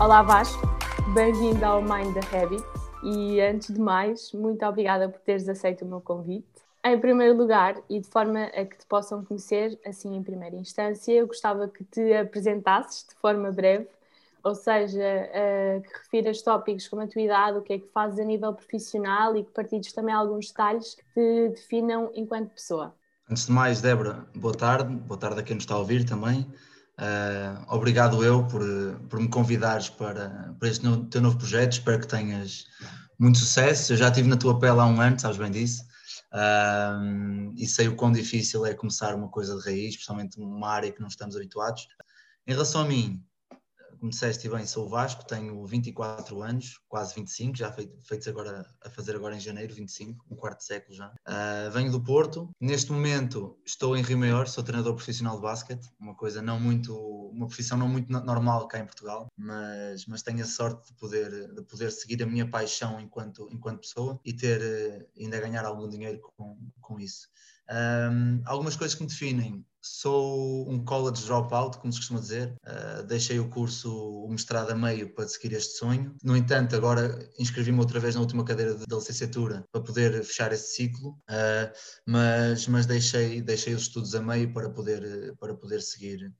Olá Vasco, bem-vindo ao Mind the Habit e antes de mais, muito obrigada por teres aceito o meu convite. Em primeiro lugar, e de forma a que te possam conhecer, assim em primeira instância, eu gostava que te apresentasses de forma breve, ou seja, que refiras tópicos como a tua idade, o que é que fazes a nível profissional e que partilhes também alguns detalhes que te definam enquanto pessoa. Antes de mais, Débora, boa tarde, boa tarde a quem nos está a ouvir também. Uh, obrigado eu por, por me convidares para, para este no, teu novo projeto, espero que tenhas muito sucesso. Eu já estive na tua pele há um ano, sabes bem disso e sei o quão difícil é começar uma coisa de raiz, especialmente numa área que não estamos habituados. Em relação a mim, como disseste bem, sou o Vasco, tenho 24 anos, quase 25, já feitos agora a fazer agora em janeiro, 25, um quarto século já. Uh, venho do Porto, neste momento estou em Rio Maior, sou treinador profissional de basquete, uma coisa não muito, uma profissão não muito normal cá em Portugal, mas, mas tenho a sorte de poder, de poder seguir a minha paixão enquanto, enquanto pessoa e ter, eh, ainda ganhar algum dinheiro com, com isso. Um, algumas coisas que me definem. Sou um college dropout, como se costuma dizer. Uh, deixei o curso, o mestrado a meio para seguir este sonho. No entanto, agora inscrevi-me outra vez na última cadeira da licenciatura para poder fechar esse ciclo, uh, mas, mas deixei, deixei os estudos a meio para poder, para poder seguir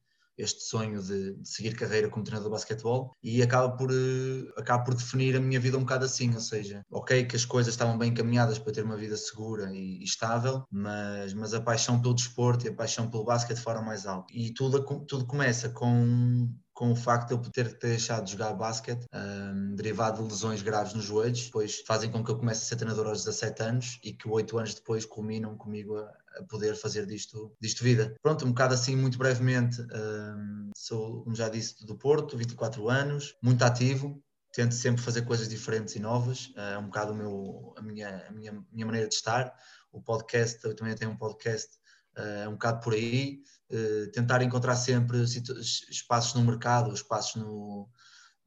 este sonho de, de, seguir carreira como treinador de basquetebol e acaba por, uh, acaba por definir a minha vida um bocado assim, ou seja, ok que as coisas estavam bem encaminhadas para ter uma vida segura e, e estável, mas, mas a paixão pelo desporto e a paixão pelo basquete foram mais alto. E tudo, tudo começa com com o facto de eu ter deixado de jogar basquete, um, derivado de lesões graves nos joelhos, depois fazem com que eu comece a ser treinador aos 17 anos e que oito anos depois culminam comigo a, a, poder fazer disto, disto vida. Pronto, um bocado assim, muito brevemente, um, sou, como já disse, do Porto, 24 anos, muito ativo, tento sempre fazer coisas diferentes e novas, é um bocado meu, a, minha, a minha, minha maneira de estar. O podcast, eu também tenho um podcast, é um bocado por aí, eh, tentar encontrar sempre espaços no mercado, espaços no,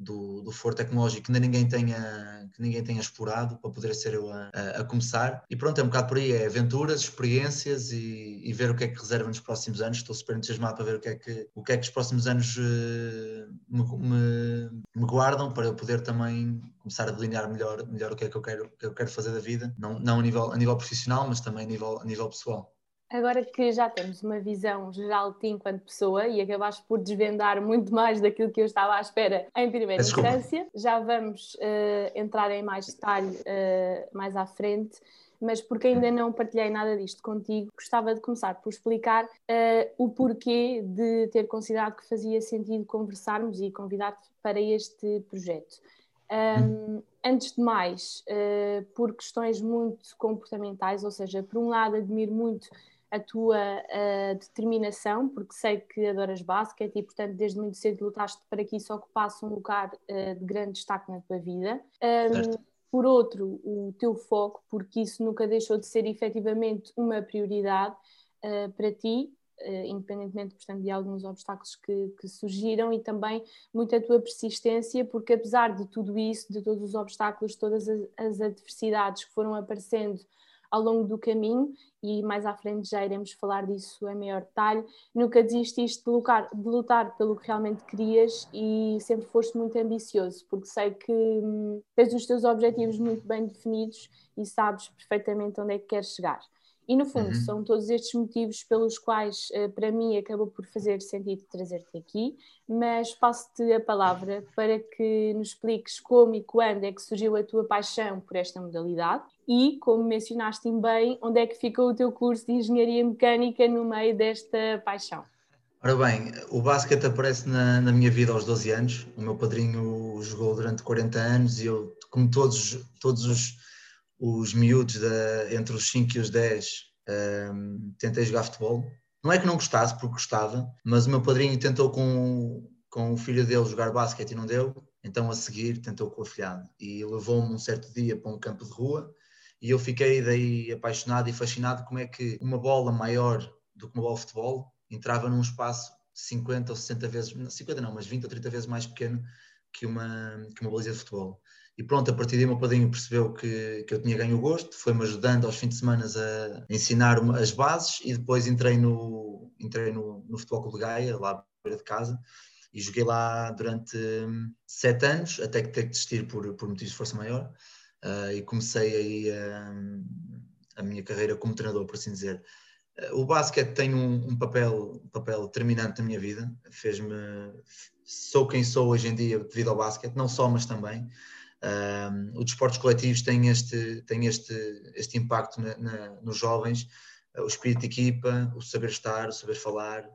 do, do foro tecnológico que ainda ninguém tenha, que ninguém tenha explorado para poder ser eu a, a, começar. E pronto, é um bocado por aí, é aventuras, experiências e, e, ver o que é que reserva nos próximos anos. Estou super entusiasmado para ver o que é que, o que, é que os próximos anos uh, me, me, me, guardam para eu poder também começar a delinear melhor, melhor o que é que eu quero, que eu quero fazer da vida, não, não a, nível, a nível profissional, mas também a nível, a nível pessoal. Agora que já temos uma visão geral de ti enquanto pessoa e acabaste por desvendar muito mais daquilo que eu estava à espera em primeira Desculpa. instância, já vamos uh, entrar em mais detalhe uh, mais à frente. Mas porque ainda não partilhei nada disto contigo, gostava de começar por explicar uh, o porquê de ter considerado que fazia sentido conversarmos e convidar-te para este projeto. Um, antes de mais, por questões muito comportamentais, ou seja, por um lado, admiro muito a tua uh, determinação, porque sei que adoras basquete e, portanto, desde muito cedo lutaste para que isso ocupasse um lugar uh, de grande destaque na tua vida. Um, por outro, o teu foco, porque isso nunca deixou de ser efetivamente uma prioridade uh, para ti, independentemente, portanto, de alguns obstáculos que, que, surgiram e também muito a tua persistência, porque apesar de tudo isso, de todos os obstáculos, todas as, as adversidades que foram aparecendo ao longo do caminho, e mais à frente já iremos falar disso em maior detalhe. Nunca desististe de lutar, de lutar pelo que realmente querias e sempre foste muito ambicioso, porque sei que hum, tens os teus objetivos muito bem definidos e sabes perfeitamente onde é que queres chegar. E no fundo, uhum. são todos estes motivos pelos quais, uh, para mim, acabou por fazer sentido trazer-te aqui, mas passo-te a palavra para que nos expliques como e quando é que surgiu a tua paixão por esta modalidade e, como mencionaste bem, onde é que ficou o teu curso de Engenharia Mecânica no meio desta paixão. Ora bem, o basquete aparece na, na, minha vida aos 12 anos. O meu padrinho jogou durante 40 anos e eu, como todos, todos os os miúdos de, entre os 5 e os 10 um, tentei jogar futebol. Não é que não gostasse, porque gostava, mas o meu padrinho tentou com, com o filho dele jogar basquete e não deu, então a seguir tentou com o afilhado. E levou-me um certo dia para um campo de rua e eu fiquei daí apaixonado e fascinado como é que uma bola maior do que uma bola de futebol entrava num espaço 50 ou 60 vezes, 50 não, mas 20 ou 30 vezes mais pequeno que uma, que uma baliza de futebol. E pronto, a partir daí o meu padrinho percebeu que, que eu tinha ganho o gosto, foi-me ajudando aos fins de semana a ensinar as bases e depois entrei no, entrei no, no Futebol Clube de Gaia, lá à beira de casa, e joguei lá durante hum, sete anos, até que ter que desistir por, por motivos de força maior. Uh, e comecei aí uh, a minha carreira como treinador, por assim dizer. Uh, o basquete tem um, um, papel, papel determinante na minha vida, fez-me. Sou quem sou hoje em dia devido ao basquete, não só, mas também. Um, os desportos coletivos têm este, têm este, este impacto na, na, nos jovens, o espírito de equipa, o saber estar, o saber falar,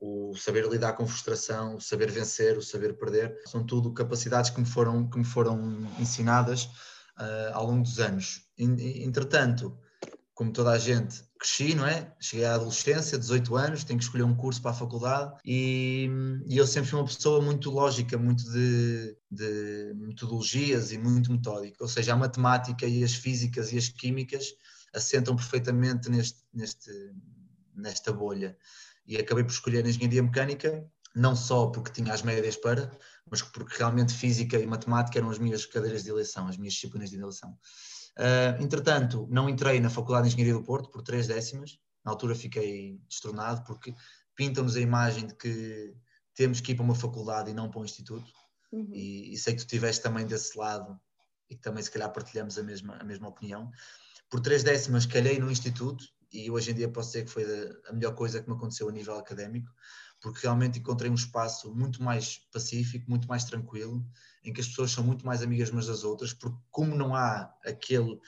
o saber lidar com frustração, o saber vencer, o saber perder, são tudo capacidades que me foram, que me foram ensinadas uh, ao longo dos anos. Entretanto, como toda a gente, cresci, não é? Cheguei à adolescência, 18 anos, tenho que escolher um curso para a faculdade e, e eu sempre fui uma pessoa muito lógica, muito de, de, metodologias e muito metódica. Ou seja, a matemática e as físicas e as químicas assentam perfeitamente neste, neste, nesta bolha e acabei por escolher a engenharia mecânica, não só porque tinha as médias para, mas porque realmente física e matemática eram as minhas cadeiras de eleição, as minhas disciplinas de eleição. Uh, entretanto, não entrei na Faculdade de Engenharia do Porto por três décimas, na altura fiquei destronado porque pintam-nos a imagem de que temos que ir para uma faculdade e não para um instituto, uhum. e, e sei que tu estiveste também desse lado e que também se calhar partilhamos a mesma, a mesma opinião. Por três décimas calhei no instituto e hoje em dia posso dizer que foi a melhor coisa que me aconteceu a nível académico, porque realmente encontrei um espaço muito mais pacífico, muito mais tranquilo, em que as pessoas são muito mais amigas umas das outras, porque como não há aquele,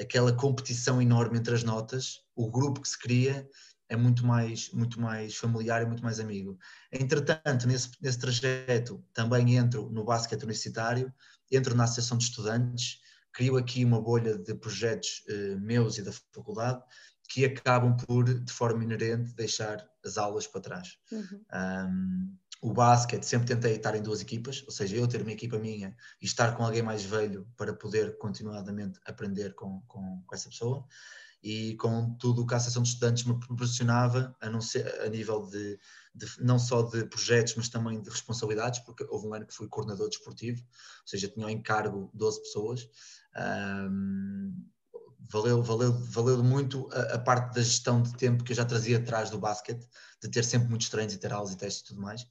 aquela competição enorme entre as notas, o grupo que se cria é muito mais, muito mais familiar e muito mais amigo. Entretanto, nesse, nesse trajeto também entro no basquete universitário, entro na associação de estudantes, crio aqui uma bolha de projetos eh, meus e da faculdade, que acabam por, de forma inerente, deixar as aulas para trás. Uhum. Um, o basquete sempre tentei estar em duas equipas, ou seja, eu ter uma equipa minha e estar com alguém mais velho para poder continuadamente aprender com, com, com essa pessoa. E com tudo o que a Associação de Estudantes me proporcionava, a, não ser, a nível de, de, não só de projetos, mas também de responsabilidades, porque houve um ano que fui coordenador desportivo, ou seja, tinha ao encargo 12 pessoas. Um, valeu, valeu, valeu muito a, a, parte da gestão de tempo que eu já trazia atrás do basquete, de ter sempre muitos treinos e ter aulas e testes e tudo mais.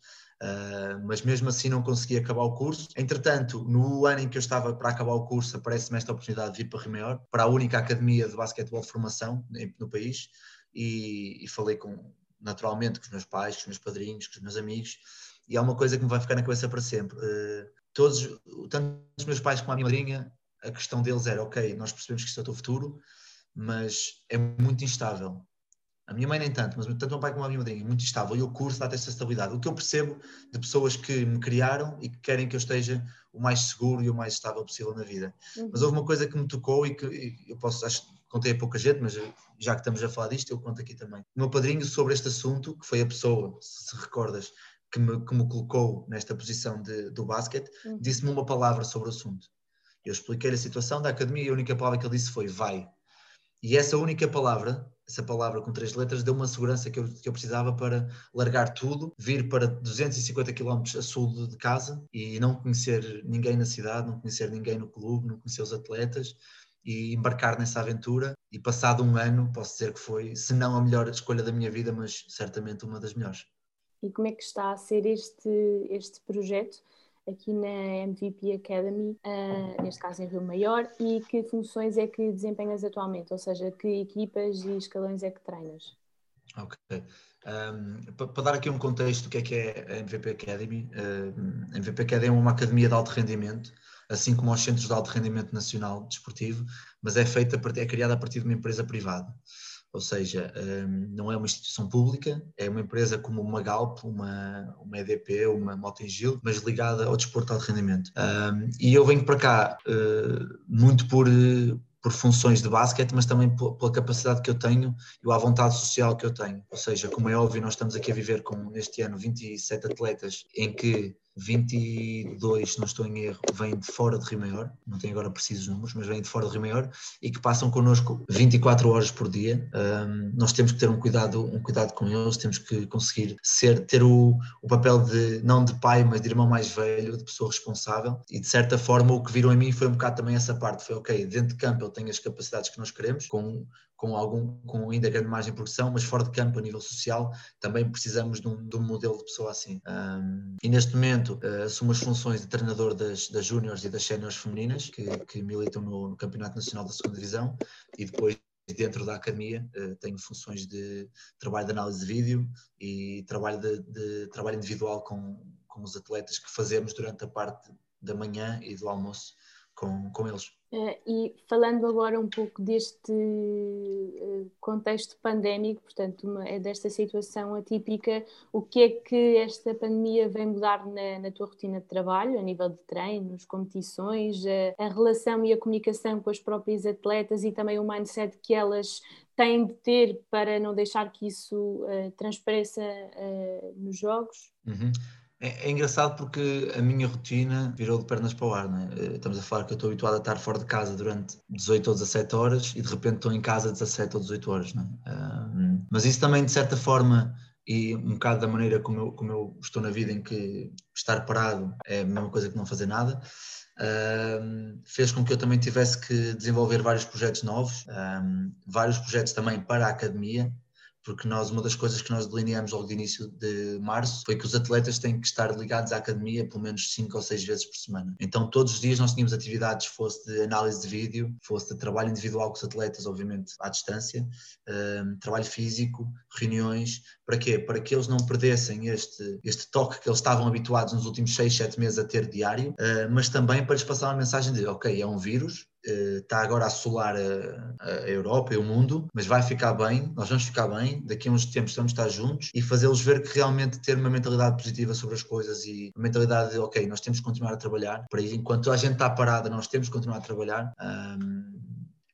Uh, mas mesmo assim não consegui acabar o curso. Entretanto, no ano em que eu estava para acabar o curso, aparece-me esta oportunidade de vir para Rio para a única academia de basquetebol de formação no país, e, e falei com, naturalmente com os meus pais, com os meus padrinhos, com os meus amigos, e há uma coisa que me vai ficar na cabeça para sempre. Uh, todos, tanto os meus pais como a minha madrinha, a questão deles era, ok, nós percebemos que isto é o teu futuro, mas é muito instável. A minha mãe nem tanto, mas tanto o meu pai como a minha madrinha, muito instável. E o curso dá-te essa estabilidade. O que eu percebo de pessoas que me criaram e que querem que eu esteja o mais seguro e o mais estável possível na vida. Uhum. Mas houve uma coisa que me tocou e que eu posso, acho contei a pouca gente, mas já que estamos a falar disto, eu conto aqui também. O meu padrinho sobre este assunto, que foi a pessoa, se recordas, que me, que me colocou nesta posição de, do basquete, uhum. disse-me uma palavra sobre o assunto. Eu expliquei a situação da academia e a única palavra que ele disse foi vai. E essa única palavra, essa palavra com três letras, deu uma segurança que eu, que eu precisava para largar tudo, vir para 250 km a sul de casa e não conhecer ninguém na cidade, não conhecer ninguém no clube, não conhecer os atletas e embarcar nessa aventura. E passado um ano, posso dizer que foi, se não a melhor escolha da minha vida, mas certamente uma das melhores. E como é que está a ser este, este projeto? Aqui na MVP Academy, uh, neste caso em Rio Maior, e que funções é que desempenhas atualmente? Ou seja, que equipas e escalões é que treinas? Ok. Um, para, dar aqui um contexto do que é que é a MVP Academy, uh, a MVP Academy é uma academia de alto rendimento, assim como os centros de alto rendimento nacional desportivo, mas é feita, é criada a partir de uma empresa privada ou seja, hum, não é uma instituição pública, é uma empresa como uma Galp, uma, uma EDP, uma Motengil, mas ligada ao desporto de alto rendimento. Hum, e eu venho para cá uh, muito por, por funções de basquete, mas também pela capacidade que eu tenho e a vontade social que eu tenho. Ou seja, como é óbvio, nós estamos aqui a viver com, neste ano, 27 atletas, em que 22, se não estou em erro, vêm de fora de Rio Maior, não tenho agora precisos números, mas vêm de fora de Rio Maior e que passam connosco 24 horas por dia. Um, nós temos que ter um cuidado, um cuidado com eles, temos que conseguir ser, ter o, o papel de, não de pai, mas de irmão mais velho, de pessoa responsável. E de certa forma o que viram em mim foi um bocado também essa parte, foi ok, dentro de campo eu tenho as capacidades que nós queremos, com com, algum, com ainda grande margem de progressão, mas fora de campo, a nível social, também precisamos de um, de um modelo de pessoa assim. Um, e neste momento uh, assumo as funções de treinador das, das júniores e das séniores femininas, que, que militam no, no, Campeonato Nacional da Segunda Divisão, e depois dentro da academia uh, tenho funções de trabalho de análise de vídeo e trabalho, de, de, trabalho individual com, com os atletas que fazemos durante a parte da manhã e do almoço com, com eles. Uh, e falando agora um pouco deste uh, contexto pandémico, portanto, uma, é desta situação atípica, o que é que esta pandemia vem mudar na, na tua rotina de trabalho, a nível de treinos, competições, a, a, relação e a comunicação com as próprias atletas e também o mindset que elas têm de ter para não deixar que isso uh, transpareça nos jogos? Uhum. É, é, engraçado porque a minha rotina virou de pernas para o ar, né? Estamos a falar que eu estou habituado a estar fora de casa durante 18 ou 17 horas e de repente estou em casa 17 ou 18 horas? Um, mas isso também, de certa forma, e um bocado da maneira como eu, como eu estou na vida, em que estar parado é a mesma coisa que não fazer nada, fez com que eu também tivesse que desenvolver vários projetos novos, vários projetos também para a academia, porque nós, uma das coisas que nós delineamos logo de início de março foi que os atletas têm que estar ligados à academia pelo menos 5 ou 6 vezes por semana. Então, todos os dias nós tínhamos atividades, fosse de análise de vídeo, fosse de trabalho individual com os atletas, obviamente à distância, um, trabalho físico, reuniões. Para quê? Para que eles não perdessem este, este toque que eles estavam habituados nos últimos 6, 7 meses a ter diário, uh, mas também para lhes passar uma mensagem de: ok, é um vírus, está eh, agora a assolar a, a, Europa e o mundo, mas vai ficar bem, nós vamos ficar bem, daqui a uns tempos vamos estar juntos e fazê-los ver que realmente ter uma mentalidade positiva sobre as coisas e uma mentalidade de, ok, nós temos que continuar a trabalhar, para isso, enquanto a gente está parada, nós temos que continuar a trabalhar. Um,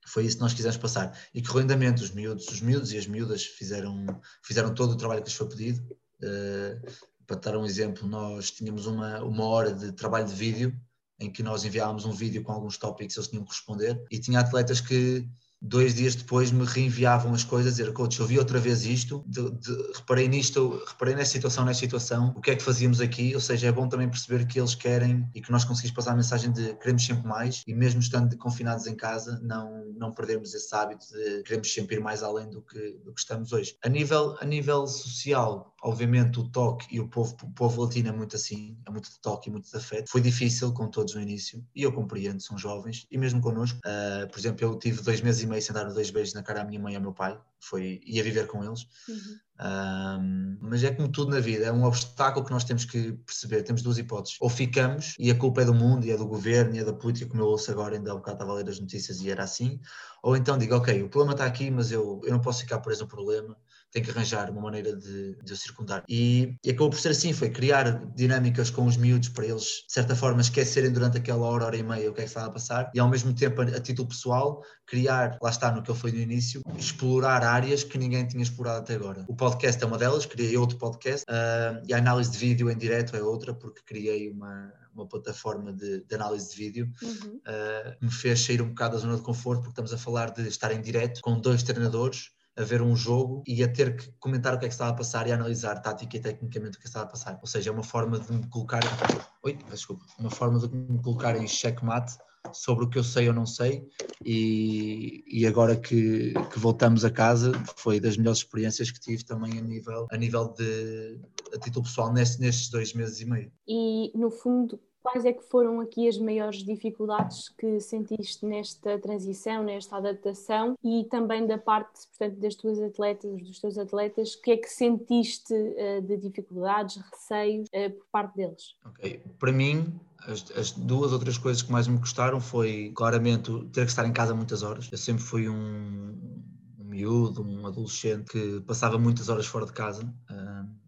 foi isso que nós quisemos passar. E que rendimento os miúdos, os miúdos e as miúdas fizeram, fizeram todo o trabalho que lhes foi pedido. Uh, para dar um exemplo, nós tínhamos uma, uma hora de trabalho de vídeo em que nós enviávamos um vídeo com alguns tópicos eles tinham que responder e tinha atletas que dois dias depois me reenviavam as coisas, dizer, coach, eu vi outra vez isto, de, de, reparei nisto, reparei nesta situação, nesta situação, o que é que fazíamos aqui, ou seja, é bom também perceber que eles querem e que nós conseguimos passar a mensagem de queremos sempre mais e mesmo estando confinados em casa, não, não perdermos esse hábito de queremos sempre ir mais além do que, do que estamos hoje. A nível, a nível social, obviamente o toque e o povo, o povo latino é muito assim, é muito de toque e muito de afeto. Foi difícil com todos no início e eu compreendo, são jovens e mesmo connosco. Uh, por exemplo, eu tive dois meses e meio sem dar dois beijos na cara à minha mãe e ao meu pai, foi, ia viver com eles. Uhum. Um, mas é como tudo na vida, é um obstáculo que nós temos que perceber. Temos duas hipóteses: ou ficamos e a culpa é do mundo, e é do governo, e é da política, como eu ouço agora, ainda há um bocado estava a ler as notícias e era assim, ou então digo, ok, o problema está aqui, mas eu, eu não posso ficar preso no problema tem que arranjar uma maneira de, de circundar. E, e acabou por ser assim, foi criar dinâmicas com os miúdos para eles, de certa forma, esquecerem durante aquela hora, hora e meia o que é que estava a passar e ao mesmo tempo, a, a título pessoal, criar, lá está no que eu fui no início, explorar áreas que ninguém tinha explorado até agora. O podcast é uma delas, criei outro podcast uh, e a análise de vídeo em direto é outra, porque criei uma, uma plataforma de, de, análise de vídeo, uhum. uh, me fez sair um bocado da zona de conforto, porque estamos a falar de estar em direto com dois treinadores a ver um jogo e a ter que comentar o que é que estava a passar e a analisar tática e tecnicamente o que estava a passar. Ou seja, é uma forma de me colocar. Oi, desculpa. Uma forma de me colocar em checkmate sobre o que eu sei ou não sei e, e agora que, que, voltamos a casa foi das melhores experiências que tive também a nível, a nível de a título pessoal nestes, nestes dois meses e meio. E no fundo Quais é que foram aqui as maiores dificuldades que sentiste nesta transição, nesta adaptação e também da parte, portanto, das tuas atletas, dos teus atletas, o que é que sentiste uh, de dificuldades, receios uh, por parte deles? Ok, para mim as, as, duas outras coisas que mais me custaram foi claramente ter que estar em casa muitas horas. Eu sempre fui um, um miúdo, um adolescente que passava muitas horas fora de casa. Uh,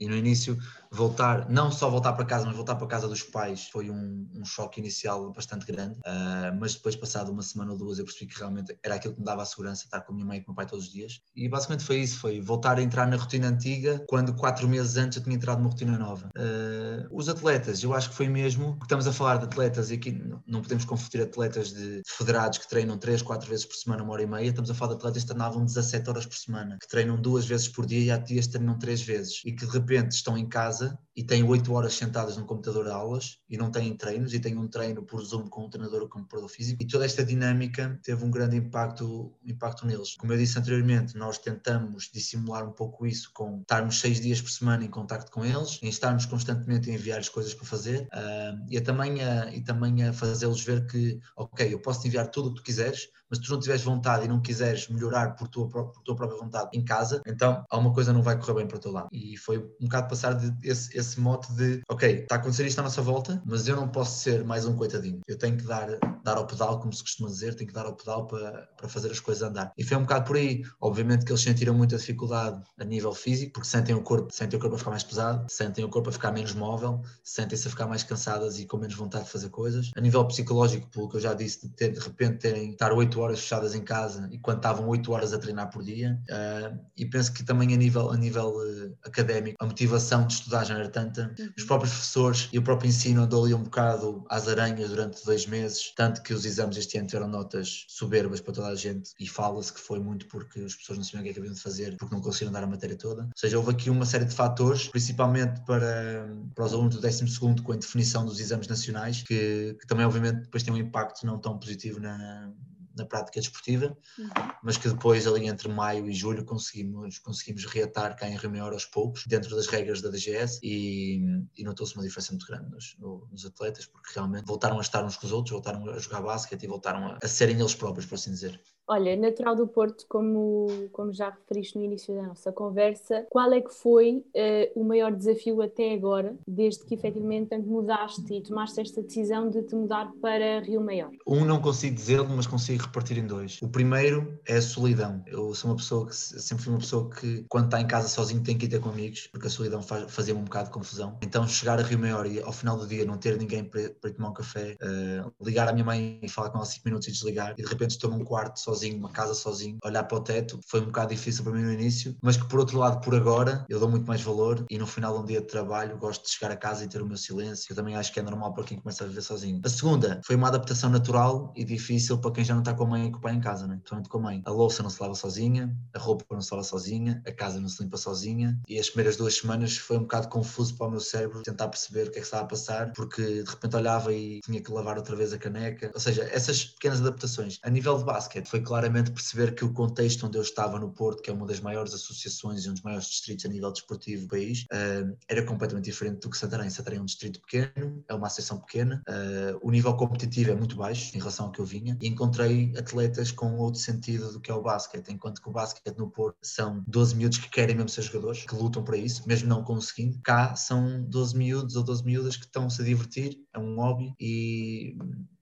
e no início voltar, não só voltar para casa, mas voltar para casa dos pais foi um, um choque inicial bastante grande. Uh, mas depois, passado uma semana ou duas, eu percebi que realmente era aquilo que me dava a segurança, estar com a minha mãe e com o meu pai todos os dias. E basicamente foi isso: foi voltar a entrar na rotina antiga, quando quatro meses antes eu tinha entrado numa rotina nova. Uh, os atletas, eu acho que foi mesmo, porque estamos a falar de atletas e aqui não podemos confundir atletas de federados que treinam três, quatro vezes por semana, uma hora e meia. Estamos a falar de atletas que treinavam 17 horas por semana, que treinam duas vezes por dia e há dias treinam três vezes e que de repente estão em casa casa e têm 8 horas sentadas no computador a aulas e não têm treinos e têm um treino por Zoom com um treinador ou com um preparador físico e toda esta dinâmica teve um grande impacto, impacto neles. Como eu disse anteriormente, nós tentamos dissimular um pouco isso com estarmos seis dias por semana em contacto com eles, em estarmos constantemente a enviar as coisas para fazer uh, e, a também a, e também a fazê-los ver que, ok, eu posso enviar tudo o que tu quiseres, mas se tu não tiveres vontade e não quiseres melhorar por tua, por tua própria vontade em casa, então alguma coisa não vai correr bem para o teu lado. E foi um bocado passar de, esse, esse mote de, ok, está a acontecer isto à nossa volta, mas eu não posso ser mais um coitadinho. Eu tenho que dar, dar ao pedal, como se costuma dizer, tenho que dar ao pedal para, para fazer as coisas andar. E foi um bocado por aí. Obviamente que eles sentiram muita dificuldade a nível físico, porque sentem o corpo, sentem o corpo a ficar mais pesado, sentem o corpo a ficar menos móvel, sentem-se a ficar mais cansadas e com menos vontade de fazer coisas. A nível psicológico, pelo que eu já disse, de, ter, de repente terem estar 8 horas fechadas em casa e quando estavam 8 horas a treinar por dia. Uh, e penso que também a nível, a nível uh, académico, a motivação de estudar já era tanta. Uhum. Os próprios professores e o próprio ensino andou ali um bocado às aranhas durante dois meses, tanto que os exames este ano tiveram notas soberbas para toda a gente e fala-se que foi muito porque as pessoas não sabiam o que é que haviam de fazer porque não conseguiram dar a matéria toda. Ou seja, houve aqui uma série de fatores, principalmente para, para os alunos do 12 com a definição dos exames nacionais, que, que também obviamente depois tem um impacto não tão positivo na, na prática desportiva, uhum. mas que depois ali entre maio e julho conseguimos, conseguimos reatar cá em Rio Maior aos poucos, dentro das regras da DGS e, e notou-se uma diferença muito grande nos, nos, atletas, porque realmente voltaram a estar uns com os outros, voltaram a jogar basquete e voltaram a, a serem eles próprios, por assim dizer. Olha, natural do Porto, como, como já referiste no início da nossa conversa, qual é que foi uh, o maior desafio até agora, desde que efetivamente mudaste e tomaste esta decisão de te mudar para Rio Maior? Um não consigo dizer, mas consigo repartir em dois. O primeiro é a solidão. Eu sou uma pessoa que sempre fui uma pessoa que, quando está em casa sozinho, tem que ir ter com amigos, porque a solidão fazia-me um bocado de confusão. Então, chegar a Rio Maior e ao final do dia não ter ninguém para, ir tomar um café, uh, ligar à minha mãe e falar com ela 5 minutos e desligar, e de repente estou num quarto sozinho sozinho, uma casa sozinho, olhar para o teto, foi um bocado difícil para mim no início, mas que por outro lado, por agora, eu dou muito mais valor e no final de um dia de trabalho gosto de chegar a casa e ter o meu silêncio. Eu também acho que é normal para quem começa a viver sozinho. A segunda foi uma adaptação natural e difícil para quem já não está com a mãe e com o pai em casa, né? Principalmente com a mãe. A louça não se lava sozinha, a roupa não se lava sozinha, a casa não se limpa sozinha e as primeiras duas semanas foi um bocado confuso para o meu cérebro tentar perceber o que é que estava a passar, porque de repente olhava e tinha que lavar outra vez a caneca. Ou seja, essas pequenas adaptações. A nível de basquete, foi claramente perceber que o contexto onde eu estava no Porto, que é uma das maiores associações e um dos maiores distritos a nível desportivo do país, uh, era completamente diferente do que Santarém. Santarém é um distrito pequeno, é uma associação pequena, uh, o nível competitivo é muito baixo em relação ao que eu vinha e encontrei atletas com outro sentido do que é o basquete, enquanto que o basquete no Porto são 12 miúdos que querem mesmo ser jogadores, que lutam para isso, mesmo não conseguindo. Cá são 12 miúdos ou 12 miúdas que estão-se a divertir, é um hobby e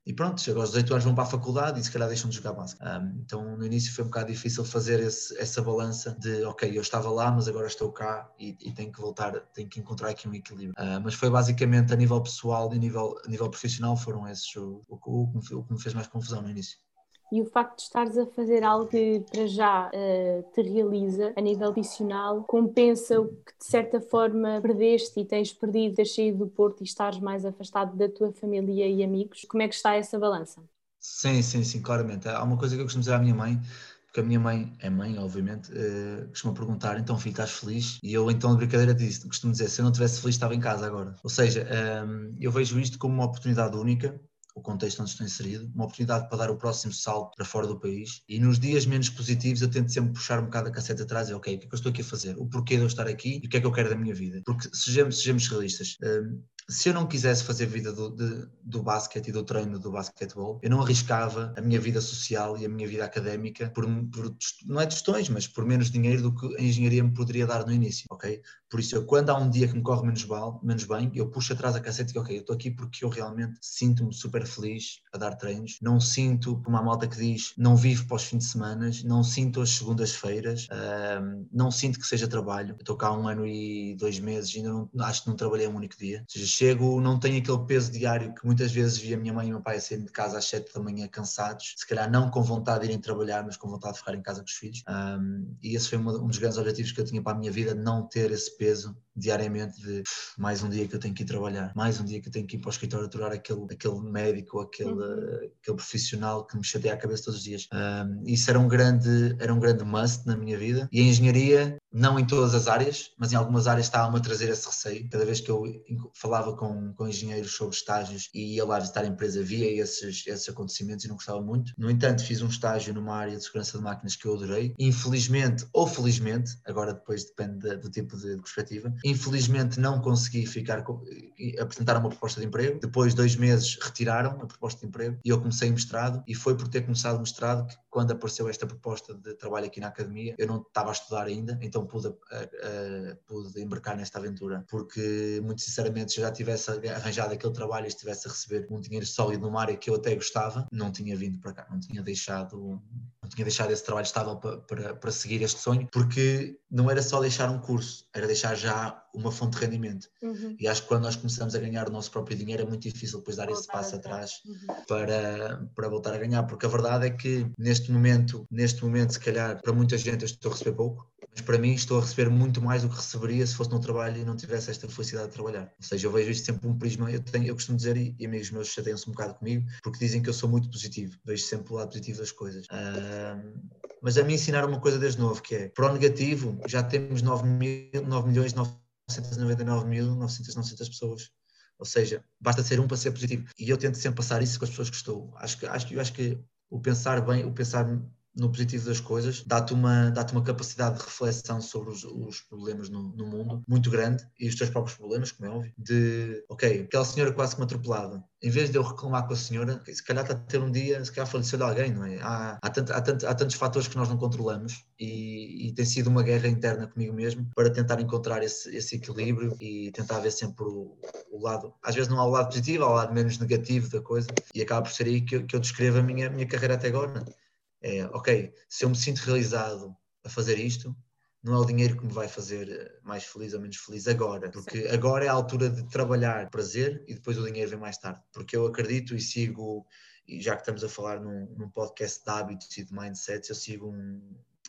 e pronto, chegam aos 18 anos vão para a faculdade e se calhar deixam de jogar basquete. Um, então no início foi um bocado difícil fazer esse, essa balança de ok, eu estava lá, mas agora estou cá e, e tenho que voltar, tenho que encontrar aqui um equilíbrio. Uh, mas foi basicamente a nível pessoal e a nível, a nível profissional foram esses o, o, o, o que me fez mais confusão no início e o facto de estares a fazer algo que para já uh, te realiza a nível adicional compensa o que de certa forma perdeste e tens perdido, teres saído do Porto e estares mais afastado da tua família e amigos. Como é que está essa balança? Sim, sim, sim, claramente. Há uma coisa que eu costumo dizer à minha mãe, porque a minha mãe é mãe, obviamente, uh, costuma perguntar, então filho, estás feliz? E eu então de brincadeira disse, costumo dizer, se eu não estivesse feliz estava em casa agora. Ou seja, um, ehm, eu vejo isto como uma oportunidade única o contexto onde estou inserido, uma oportunidade para dar o próximo salto para fora do país. E nos dias menos positivos eu tento sempre puxar um bocado a cassete atrás e, ok, o que é que eu estou aqui a fazer? O porquê de eu estar aqui e o que é que eu quero da minha vida? Porque sejamos, sejamos realistas, hum, se eu não quisesse fazer vida do, de, do basquete e do treino do basquetebol, eu não arriscava a minha vida social e a minha vida académica por, por não é questões, mas por menos dinheiro do que a engenharia me poderia dar no início, ok? Por isso, eu, quando há um dia que me corre menos, mal, menos bem, eu puxo atrás a cassete e ok, eu estou aqui porque eu realmente sinto-me super feliz a dar treinos, não sinto como a malta que diz, não vivo para os fins de semana, não sinto as segundas-feiras, não sinto que seja trabalho. Estou cá há um ano e dois meses, ainda não, acho que não trabalhei um único dia. Ou seja, chego, não tenho aquele peso diário que muitas vezes via minha mãe e meu pai sair de casa às sete da manhã cansados, se calhar não com vontade de irem trabalhar, mas com vontade de ficar em casa com os filhos. Um, e esse foi um dos grandes objetivos que eu tinha para a minha vida, não ter esse peso diariamente de mais um dia que eu tenho que ir trabalhar, mais um dia que eu tenho que ir para o escritório aturar aquele, aquele médico, aquele, uhum. aquele profissional que me chateia a cabeça todos os dias. Um, isso era um grande, era um grande must na minha vida. E a engenharia, não em todas as áreas, mas em algumas áreas estava-me a trazer esse receio. Cada vez que eu falava com, com engenheiros sobre estágios e ia lá visitar a empresa, via esses, esses acontecimentos e não gostava muito. No entanto, fiz um estágio numa área de segurança de máquinas que eu adorei. Infelizmente, ou felizmente, agora depois depende do tipo de, de perspectiva, infelizmente não consegui ficar apresentar uma proposta de emprego. Depois, dois meses, retiraram a proposta de emprego e eu comecei mestrado e foi por ter começado o mestrado que quando apareceu esta proposta de trabalho aqui na academia, eu não estava a estudar ainda, então pude, pude embarcar nesta aventura, porque muito sinceramente, se eu já tivesse arranjado aquele trabalho e estivesse a receber um dinheiro sólido numa área que eu até gostava, não tinha vindo para cá, não tinha deixado, tinha deixado esse trabalho estável para, para, para seguir este sonho, porque não era só deixar um curso, era deixar já uma fonte de rendimento. Uhum. E acho que quando nós começamos a ganhar o nosso próprio dinheiro é muito difícil depois dar esse passo atrás, uhum. para, para voltar a ganhar, porque a verdade é que neste momento, neste momento, se calhar, para muita gente eu estou a receber pouco, mas para mim estou a receber muito mais do que receberia se fosse no trabalho e não tivesse esta felicidade de trabalhar. Ou seja, eu vejo isto sempre um prisma, eu, tenho, eu costumo dizer, e, amigos meus chateiam-se um bocado comigo, porque dizem que eu sou muito positivo, vejo sempre o lado positivo das coisas. Mas a mim ensinaram uma coisa desde novo, que é, para o negativo, já temos 9, mil, 9 milhões 999.900 pessoas. Ou seja, basta ser um para ser positivo. E eu tento sempre passar isso com as pessoas que estou. Acho que, acho, eu acho que o pensar bem, o pensar no positivo das coisas, dá-te uma, dá uma capacidade de reflexão sobre os, os problemas no, no, mundo muito grande e os teus próprios problemas, como é óbvio, de, ok, aquela senhora quase que me atropelada, em vez de eu reclamar com a senhora, se calhar está a ter um dia, se calhar faleceu alguém, não é? Há, há, tanto, há, tanto, há tantos fatores que nós não controlamos e, e, tem sido uma guerra interna comigo mesmo para tentar encontrar esse, esse equilíbrio e tentar ver sempre o, o, lado, às vezes não há o lado positivo, há o lado menos negativo da coisa e acaba por ser aí que, que eu descrevo a minha, minha carreira até agora é, ok, se eu me sinto realizado a fazer isto, não é o dinheiro que me vai fazer eh, mais feliz ou menos feliz agora, porque agora é a altura de trabalhar prazer e depois o dinheiro vem mais tarde, porque eu acredito e sigo, e já que estamos a falar num, num podcast de hábitos e de mindsets, eu sigo um,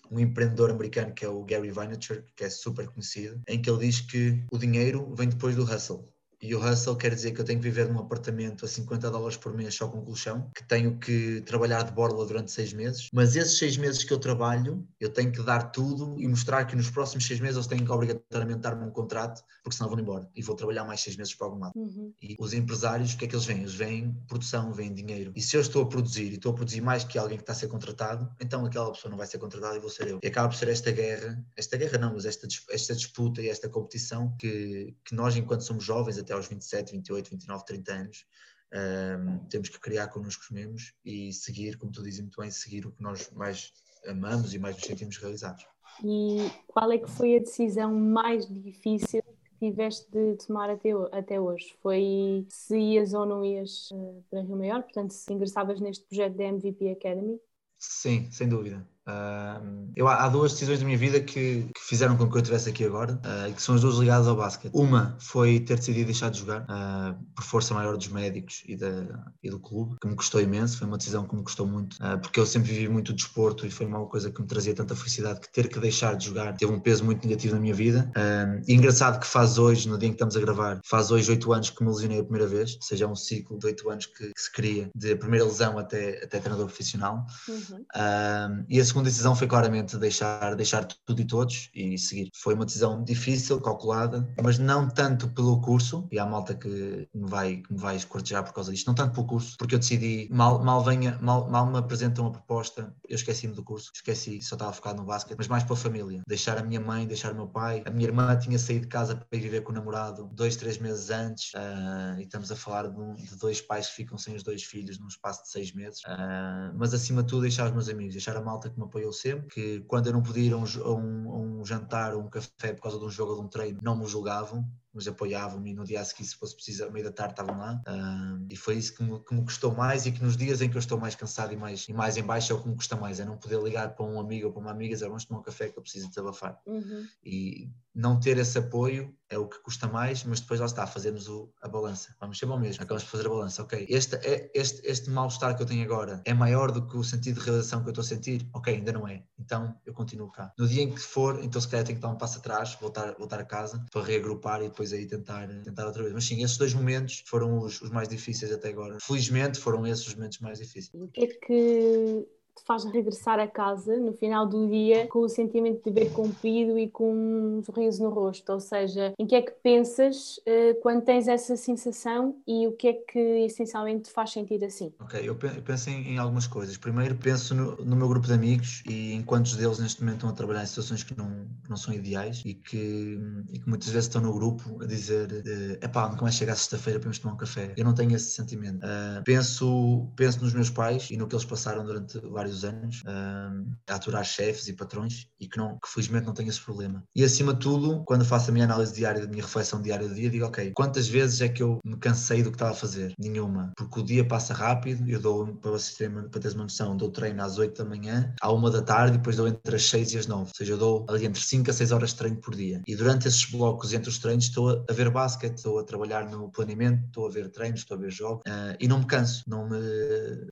um empreendedor americano que é o Gary Vaynerchuk, que é super conhecido, em que ele diz que o dinheiro vem depois do hustle. E o hustle quer dizer que eu tenho que viver num apartamento a 50 dólares por mês só com colchão, que tenho que trabalhar de borla durante seis meses, mas esses seis meses que eu trabalho, eu tenho que dar tudo e mostrar que nos próximos seis meses eles têm que obrigatoriamente dar-me um contrato, porque senão vou embora e vou trabalhar mais seis meses para algum lado. Uhum. E os empresários, o que é que eles veem? Eles veem produção, veem dinheiro. E se eu estou a produzir e estou a produzir mais que alguém que está a ser contratado, então aquela pessoa não vai ser contratada e vou ser eu. E acaba por ser esta guerra, esta guerra não, mas esta, esta disputa e esta competição que, que nós, enquanto somos jovens, até aos 27, 28, 29, 30 anos, um, temos que criar connosco mesmos e seguir, como tu dizes muito bem, seguir o que nós mais amamos e mais nos sentimos realizados. E qual é que foi a decisão mais difícil que tiveste de tomar até, até hoje? Foi se ias ou não ias uh, para Rio Maior, portanto, se ingressavas neste projeto da MVP Academy? Sim, sem dúvida. Uh, eu, há duas decisões da minha vida que, que fizeram com que eu estivesse aqui agora, uh, que são as duas ligadas ao basquete. Uma foi ter decidido deixar de jogar uh, por força maior dos médicos e, da, e, do clube, que me custou imenso, foi uma decisão que me custou muito, ah, porque eu sempre vivi muito o desporto e foi uma coisa que me trazia tanta felicidade que ter que deixar de jogar teve um peso muito negativo na minha vida. e engraçado que faz hoje, no dia em que estamos a gravar, faz hoje oito anos que me lesionei a primeira vez, ou seja, é um ciclo de oito anos que, que, se cria, de primeira lesão até, até treinador profissional. Uhum. e a segunda decisão foi claramente deixar, deixar tudo e todos e seguir. Foi uma decisão difícil, calculada, mas não tanto pelo curso, e há malta que me vai, que me vai escortejar por causa disto, não tanto pelo curso, porque eu decidi, mal, mal, venha, mal, mal me apresentam uma proposta, eu esqueci-me do curso, esqueci, só estava focado no basquete, mas mais pela família. Deixar a minha mãe, deixar o meu pai. A minha irmã tinha saído de casa para ir viver com o namorado dois, três meses antes, uh, e estamos a falar de, um, de, dois pais que ficam sem os dois filhos num espaço de seis meses. Uh, mas acima de tudo, deixar os meus amigos, deixar a malta que me apoiou sempre, que quando eu não podia ir a um, a um, jantar ou um café por causa de um jogo ou de um treino, não me julgavam mas apoiavam-me e no dia a seguir, se fosse preciso, à meia da tarde estavam lá. Uh, e foi isso que me, que me custou mais e que nos dias em que eu estou mais cansado e mais, e mais em baixo é o que me custa mais, é não poder ligar para um amigo ou para uma amiga e dizer vamos tomar um café que eu preciso desabafar. Uhum. E não ter esse apoio é o que custa mais, mas depois lá está, fazemos o, a balança. Vamos ser bom mesmo, acabamos de fazer a balança. Ok, este, é, este, este mal-estar que eu tenho agora é maior do que o sentido de realização que eu estou a sentir? Ok, ainda não é. Então eu continuo cá. No dia em que for, então se calhar tenho que dar um passo atrás, voltar, voltar a casa para reagrupar e depois aí tentar, tentar outra vez. Mas sim, esses dois momentos foram os, os mais difíceis até agora. Felizmente foram esses os momentos mais difíceis. O que é que te faz regressar a casa no final do dia com o sentimento de dever cumprido e com um sorriso no rosto? Ou seja, em que é que pensas uh, quando tens essa sensação e o que é que essencialmente te faz sentir assim? Ok, eu penso em, em algumas coisas. Primeiro, penso no, no, meu grupo de amigos e em quantos deles neste momento estão a trabalhar em situações que não, não são ideais e que, e que muitas vezes estão no grupo a dizer: é pá, nunca mais chega a sexta-feira para irmos tomar um café. Eu não tenho esse sentimento. Uh, penso, penso nos meus pais e no que eles passaram durante vários anos uh, a aturar chefes e patrões e que, não, que felizmente não tenho esse problema. E acima de tudo, quando faço a minha análise diária, a minha reflexão diária do dia, digo, ok, quantas vezes é que eu me cansei do que estava a fazer? Nenhuma. Porque o dia passa rápido, eu dou, para vocês terem, para teres uma noção, dou treino às 8 da manhã, à 1 da tarde, e depois dou entre as 6 e as 9. Ou seja, eu dou ali entre 5 a 6 horas de treino por dia. E durante esses blocos entre os treinos estou a ver basquete, estou a trabalhar no planeamento, estou a ver treinos, estou a ver jogos uh, e não me canso, não me,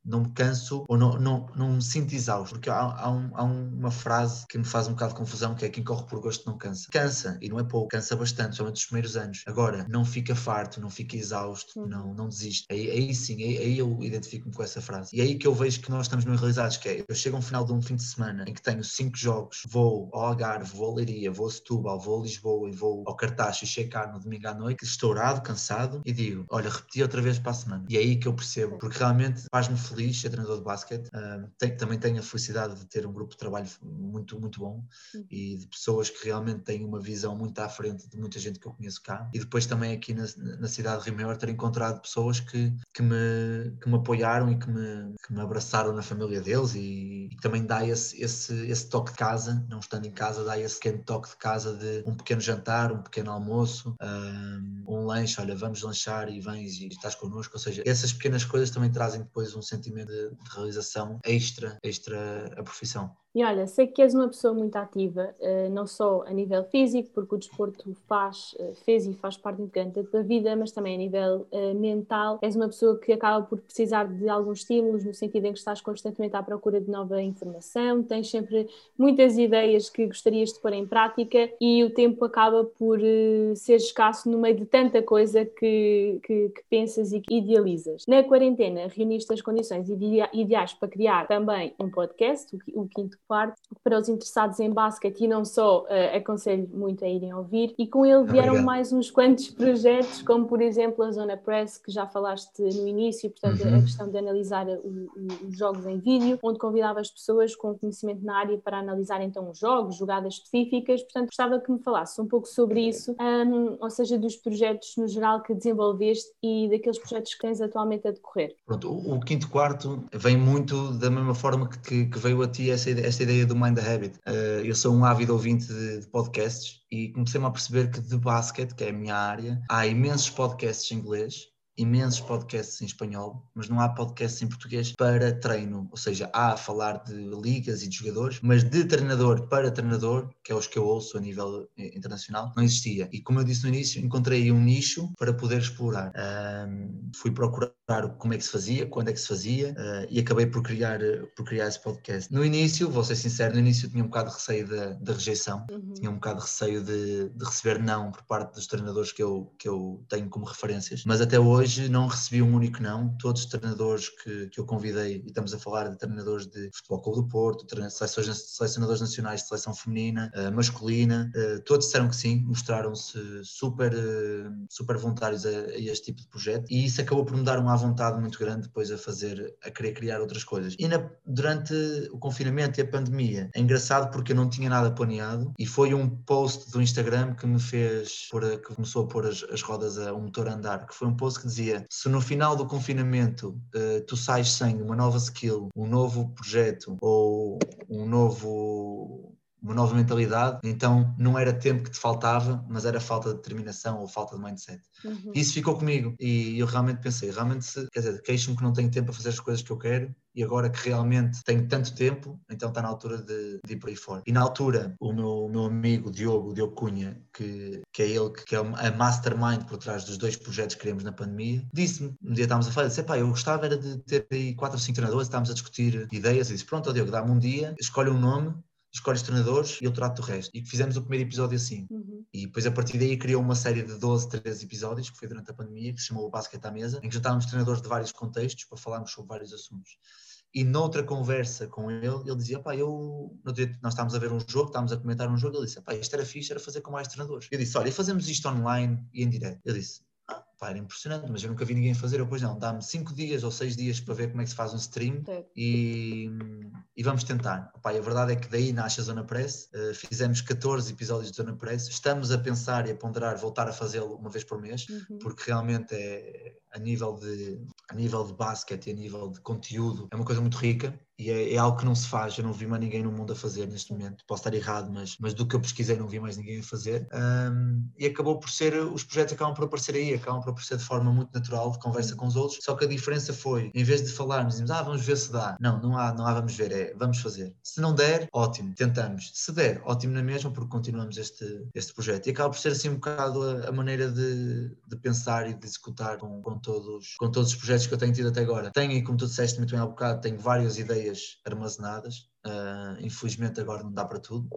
não me canso ou não, não, não me sinto exausto, porque há, há, um, há uma frase que me faz um bocado de confusão, que é quem corre por gosto não cansa. Cansa, e não é pouco, cansa bastante, somente os primeiros anos. Agora, não fica farto, não fica exausto, não, não desiste. Aí, aí sim, aí, aí eu identifico-me com essa frase. E aí que eu vejo que nós estamos no realizados, que é, eu chego a um final de um fim de semana em que tenho cinco jogos, vou ao Algarve, vou a Leiria, vou a Setúbal, vou a Lisboa e vou ao Cartaxo e checar no domingo à noite, estourado, cansado, e digo, olha, repeti outra vez para a semana. E é aí que eu percebo, porque realmente faz-me feliz ser treinador de basquete, uh, também tenho a felicidade de ter um grupo de trabalho muito, muito bom uhum. e de pessoas que realmente têm uma visão muito à frente de muita gente que eu conheço cá. E depois também aqui na, na cidade de Rio Maior ter encontrado pessoas que, que, me, que me apoiaram e que me, que me abraçaram na família deles e, e também dá esse, esse, esse toque de casa, não estando em casa, dá esse pequeno toque de casa de um pequeno jantar, um pequeno almoço, um, um lanche, olha, vamos lanchar e vens e estás connosco. Ou seja, essas pequenas coisas também trazem depois um sentimento de, de realização extra, extra a profissão. E olha, sei que és uma pessoa muito ativa, uh, não só a nível físico, porque o desporto faz, uh, fez e faz parte integrante da tua vida, mas também a nível uh, mental. És uma pessoa que acaba por precisar de alguns estímulos, no sentido em que estás constantemente à procura de nova informação, tens sempre muitas ideias que gostarias de pôr em prática e o tempo acaba por ser escasso no meio de tanta coisa que, que, que pensas e que idealizas. Na quarentena, reuniste as condições ideais para criar também um podcast, o Quinto Quarto, para os interessados em basquete e não só, uh, aconselho muito a irem ouvir. E com ele vieram Obrigado. mais uns quantos projetos, como por exemplo a Zona Press, que já falaste no início, portanto, uhum. a questão de analisar os jogos em vídeo, onde convidava as pessoas com conhecimento na área para analisar então os jogos, jogadas específicas. Portanto, gostava que me falasse um pouco sobre isso, um, ou seja, dos projetos no geral que desenvolveste e daqueles projetos que tens atualmente a decorrer. Pronto, o, o quinto quarto vem muito da mesma forma que, que veio a ti essa, esta ideia do Mind the Habit. Uh, eu sou um ávido ouvinte de, de podcasts e comecei-me a perceber que de basquete, que é a minha área, há imensos podcasts em inglês imensos podcasts em espanhol, mas não há podcasts em português para treino. Ou seja, há a falar de ligas e de jogadores, mas de treinador para treinador, que é os que eu ouço a nível eh, internacional, não existia. E como eu disse no início, encontrei um nicho para poder explorar. Um, fui procurar como é que se fazia, quando é que se fazia uh, e acabei por criar, por criar esse podcast. No início, vou ser sincero, no início tinha um bocado de receio da, da rejeição, uhum. tinha um bocado de receio de, de receber não por parte dos treinadores que eu, que eu tenho como referências, mas até hoje hoje não recebi um único não. Todos os treinadores que, que eu convidei, e estamos a falar de treinadores de Futebol Clube do Porto, selecionadores nacionais de seleção feminina, uh, masculina, uh, todos disseram que sim, mostraram-se super, uh, super voluntários a, a, este tipo de projeto e isso acabou por me dar uma vontade muito grande depois a fazer, a querer criar outras coisas. E na, durante o confinamento e a pandemia, é engraçado porque eu não tinha nada planeado e foi um post do Instagram que me fez, por, que começou a pôr as, as rodas a um motor a andar, que foi um post que dizia dizia: se no final do confinamento uh, tu sais sem uma nova skill, um novo projeto ou um novo uma nova mentalidade, então não era tempo que te faltava, mas era falta de determinação ou falta de mindset. Uhum. Isso ficou comigo e eu realmente pensei, realmente, se, quer dizer, queixo-me que não tenho tempo para fazer as coisas que eu quero e agora que realmente tenho tanto tempo, então está na altura de, de ir por aí fora. E na altura, o meu, meu amigo Diogo, Diogo Cunha, que, que é ele que é a mastermind por trás dos dois projetos que criamos na pandemia, disse-me, um dia estávamos a falar, disse, pá, eu gostava era de ter aí quatro ou cinco treinadores, estávamos a discutir ideias, e disse, pronto, Diogo, dá-me um dia, escolhe um nome, escolhes treinadores e eu trato do resto. E fizemos o primeiro episódio assim. Uhum. E depois a partir daí criou uma série de 12, 13 episódios, que foi durante a pandemia, que se chamou o Basquete à Mesa, em que juntávamos treinadores de vários contextos para falarmos sobre vários assuntos. E noutra conversa com ele, ele dizia: pá, eu. Nós estávamos a ver um jogo, estávamos a comentar um jogo. Ele disse: pá, isto era fixe, era fazer com mais treinadores. Eu disse: olha, fazemos isto online e em direto? Ele disse: pá, era impressionante, mas eu nunca vi ninguém fazer. Eu, pois não, dá-me cinco dias ou seis dias para ver como é que se faz um stream e, e, vamos tentar. Pá, a verdade é que daí nasce a Zona Press, uh, fizemos 14 episódios de Zona Press, estamos a pensar e a ponderar voltar a fazê-lo uma vez por mês, uhum. porque realmente é, a nível de a nível de basquete e a nível de conteúdo é uma coisa muito rica e é, é, algo que não se faz, eu não vi mais ninguém no mundo a fazer neste momento, posso estar errado, mas, mas do que eu pesquisei não vi mais ninguém a fazer. Um, e acabou por ser, os projetos acabam por aparecer aí, acabam por aparecer de forma muito natural, de conversa com os outros, só que a diferença foi, em vez de falarmos, dizemos, ah, vamos ver se dá, não, não há, não há vamos ver, é, vamos fazer, se não der, ótimo, tentamos, se der, ótimo na mesma, porque continuamos este, este projeto. E acaba por ser assim um bocado a, a maneira de, de pensar e de executar com, com todos com todos os projetos que eu tenho tido até agora. Tenho, e como tu disseste muito bem há bocado, tenho várias ideias armazenadas. Uh, infelizmente agora não dá para tudo,